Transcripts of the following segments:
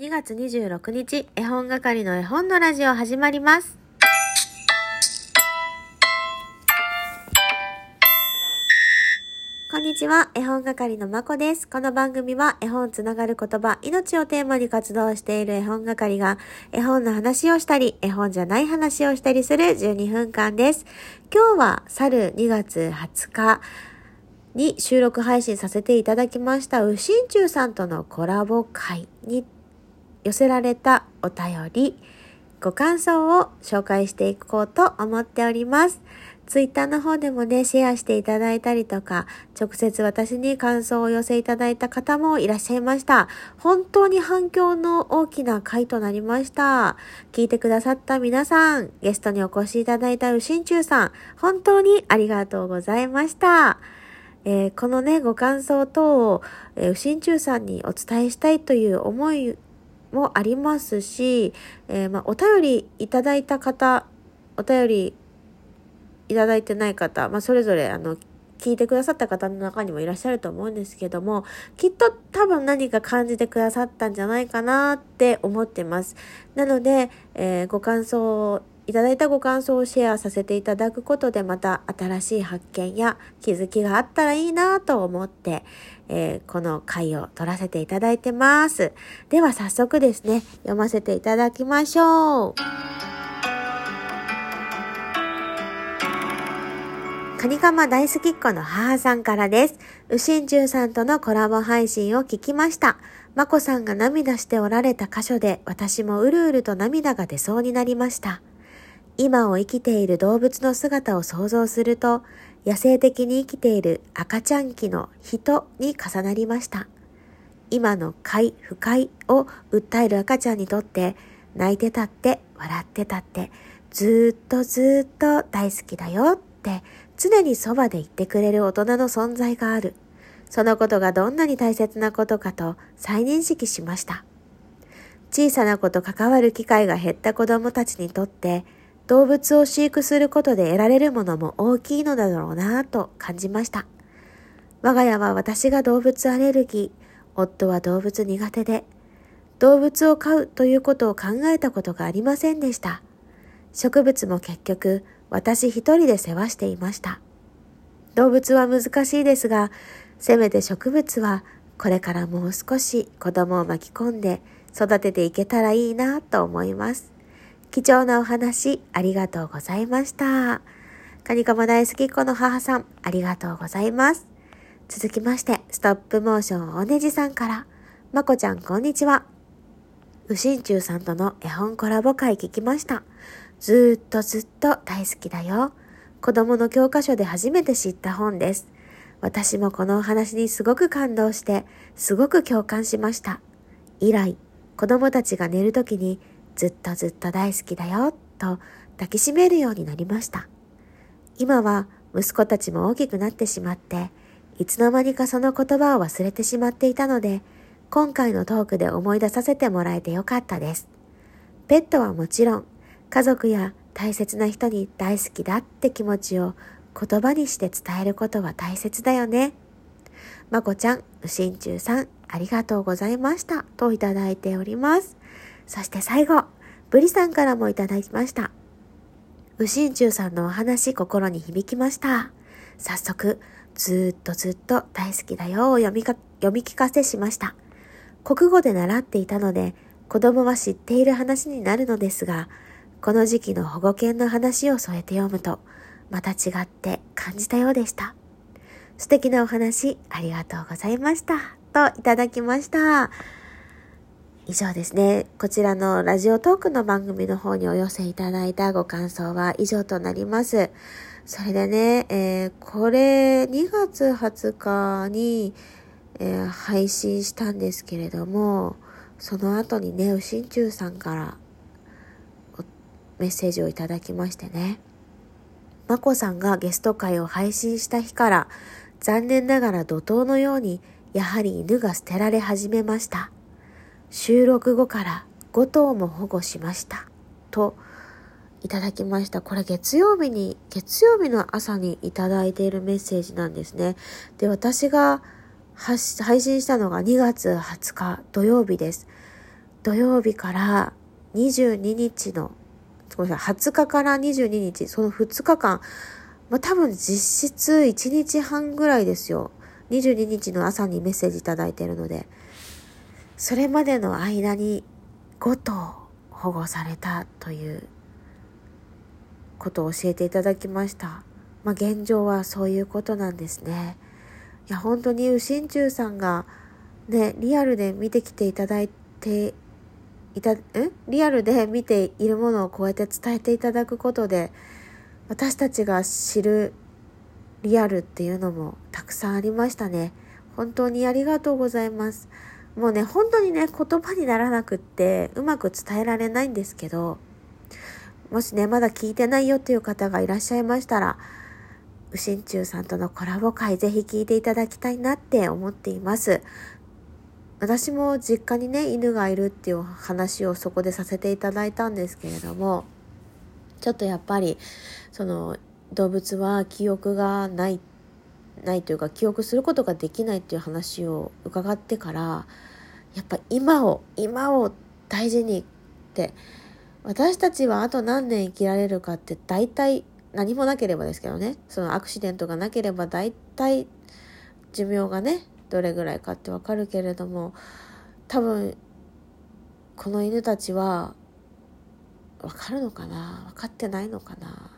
2月26日、絵本係の絵本のラジオ始まります。こんにちは、絵本係のまこです。この番組は絵本つながる言葉、命をテーマに活動している絵本係が絵本の話をしたり、絵本じゃない話をしたりする12分間です。今日は去る2月20日、に収録配信させていただきました、うしんちゅうさんとのコラボ会に寄せられたお便り、ご感想を紹介していこうと思っております。ツイッターの方でもね、シェアしていただいたりとか、直接私に感想を寄せいただいた方もいらっしゃいました。本当に反響の大きな回となりました。聞いてくださった皆さん、ゲストにお越しいただいたうしんちゅうさん、本当にありがとうございました。えーこのね、ご感想等を、えー、うしんちゅうさんにお伝えしたいという思いもありますし、えーまあ、お便りいただいた方、お便りいただいてない方、まあ、それぞれ、あの、聞いてくださった方の中にもいらっしゃると思うんですけども、きっと多分何か感じてくださったんじゃないかなって思ってます。なので、えーご感想をいただいたご感想をシェアさせていただくことでまた新しい発見や気づきがあったらいいなと思って、えーこの回を取らせていただいてます。では早速ですね、読ませていただきましょう。カニカマ大好きっ子の母さんからです。うしんちゅうさんとのコラボ配信を聞きました。まこさんが涙しておられた箇所で私もうるうると涙が出そうになりました。今を生きている動物の姿を想像すると、野生的に生きている赤ちゃん期の人に重なりました。今の快不快を訴える赤ちゃんにとって、泣いてたって笑ってたって、ずっとずっと大好きだよって、常にそばで言ってくれる大人の存在がある。そのことがどんなに大切なことかと再認識しました。小さな子と関わる機会が減った子供たちにとって、動物を飼育することで得られるものも大きいのだろうなぁと感じました。我が家は私が動物アレルギー、夫は動物苦手で、動物を飼うということを考えたことがありませんでした。植物も結局、私一人で世話していました。動物は難しいですが、せめて植物はこれからもう少し子供を巻き込んで育てていけたらいいなと思います。貴重なお話ありがとうございました。カニカマ大好きっ子の母さんありがとうございます。続きまして、ストップモーションおねじさんから、まこちゃんこんにちは。うしんちゅうさんとの絵本コラボ会聞きました。ずーっとずっと大好きだよ。子供の教科書で初めて知った本です。私もこのお話にすごく感動して、すごく共感しました。以来、子供たちが寝るときに、ずっとずっと大好きだよ、と抱きしめるようになりました。今は息子たちも大きくなってしまって、いつの間にかその言葉を忘れてしまっていたので、今回のトークで思い出させてもらえてよかったです。ペットはもちろん、家族や大切な人に大好きだって気持ちを言葉にして伝えることは大切だよね。まこちゃん、うしんちゅうさん、ありがとうございました。といただいております。そして最後、ブリさんからもいただきました。うしんちゅうさんのお話、心に響きました。早速、ずっとずっと大好きだよを読みか読み聞かせしました。国語で習っていたので、子供は知っている話になるのですが、この時期の保護犬の話を添えて読むと、また違って感じたようでした。素敵なお話、ありがとうございました。といただきました。以上ですね。こちらのラジオトークの番組の方にお寄せいただいたご感想は以上となります。それでね、えーこれ2月20日に、えー配信したんですけれども、その後にね、うしんちゅうさんからメッセージをいただきましてね。まこさんがゲスト会を配信した日から、残念ながら怒涛のように、やはり犬が捨てられ始めました。収録後から5頭も保護しました。と、いただきました。これ月曜日に、月曜日の朝にいただいているメッセージなんですね。で、私が配信したのが2月20日土曜日です。土曜日から22日の、ごめんなさい、20日から22日、その2日間、まあ、多分実質1日半ぐらいですよ。22日の朝にメッセージいただいているので、それまでの間に5頭保護されたということを教えていただきました。まあ、現状はそういうことなんですね。いや、本当に右心中さんがね、リアルで見てきていただいていた、んリアルで見ているものをこうやって伝えていただくことで、私たちが知るリアルっていうのもたくさんありましたね。本当にありがとうございます。もうね、本当にね、言葉にならなくってうまく伝えられないんですけど、もしね、まだ聞いてないよっていう方がいらっしゃいましたら、うしんちゅうさんとのコラボ会ぜひ聞いていただきたいなって思っています。私も実家にね、犬がいるっていう話をそこでさせていただいたんですけれども、ちょっとやっぱり、その、動物は記憶がないっないというか記憶することができないっていう話を伺ってからやっぱ今を今を大事にって私たちはあと何年生きられるかって大体何もなければですけどね。そのアクシデントがなければ大体寿命がねどれぐらいかってわかるけれども多分この犬たちはわかるのかな？分かってないのかな？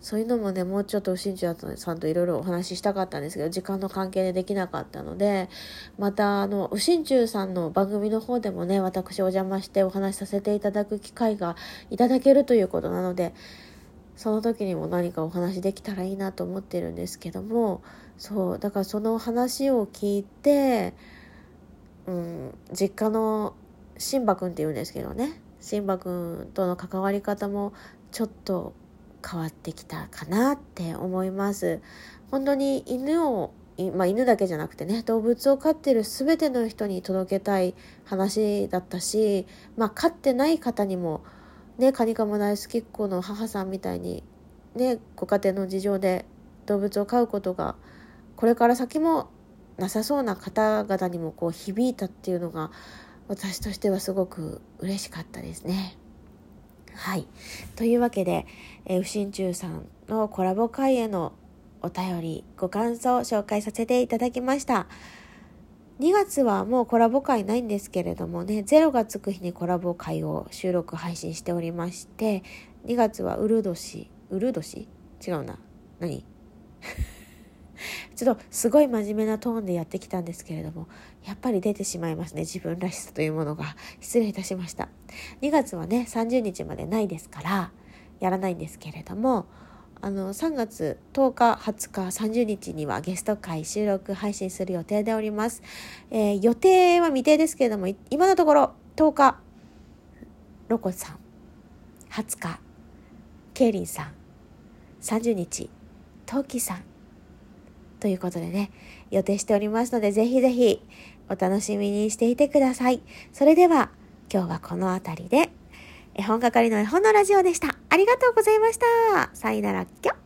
そういうのもね、もうちょっと新庄さんといろいろお話ししたかったんですけど、時間の関係でできなかったので、また、あの、右心中さんの番組の方でもね、私お邪魔してお話しさせていただく機会がいただけるということなので、その時にも何かお話しできたらいいなと思ってるんですけども、そう、だからその話を聞いて、うん、実家のシンバくんって言うんですけどね、シンバくんとの関わり方もちょっと変わってきたかなって思います。本当に犬をまあ、犬だけじゃなくてね動物を飼ってる全ての人に届けたい話だったし、まあ、飼ってない方にもねカニカマ大好きっ子の母さんみたいにねご家庭の事情で動物を飼うことがこれから先もなさそうな方々にもこう響いたっていうのが私としてはすごく嬉しかったですね。はい。というわけで、えー、不心中さんのコラボ会へのお便り、ご感想を紹介させていただきました。2月はもうコラボ会ないんですけれどもね、0がつく日にコラボ会を収録配信しておりまして、2月はウル年、ウル年？違うな。何？ちょっとすごい真面目なトーンでやってきたんですけれども、やっぱり出てしまいますね。自分らしさというものが。失礼いたしました。2月はね、30日までないですから、やらないんですけれども、あの、3月10日、20日、30日にはゲスト会収録配信する予定でおります。えー、予定は未定ですけれども、今のところ10日、ロコさん、20日、ケイリンさん、30日、トウキさん、ということでね、予定しておりますので、ぜひぜひお楽しみにしていてください。それでは、今日はこの辺りで、絵本係の絵本のラジオでした。ありがとうございました。さよなら、きょ。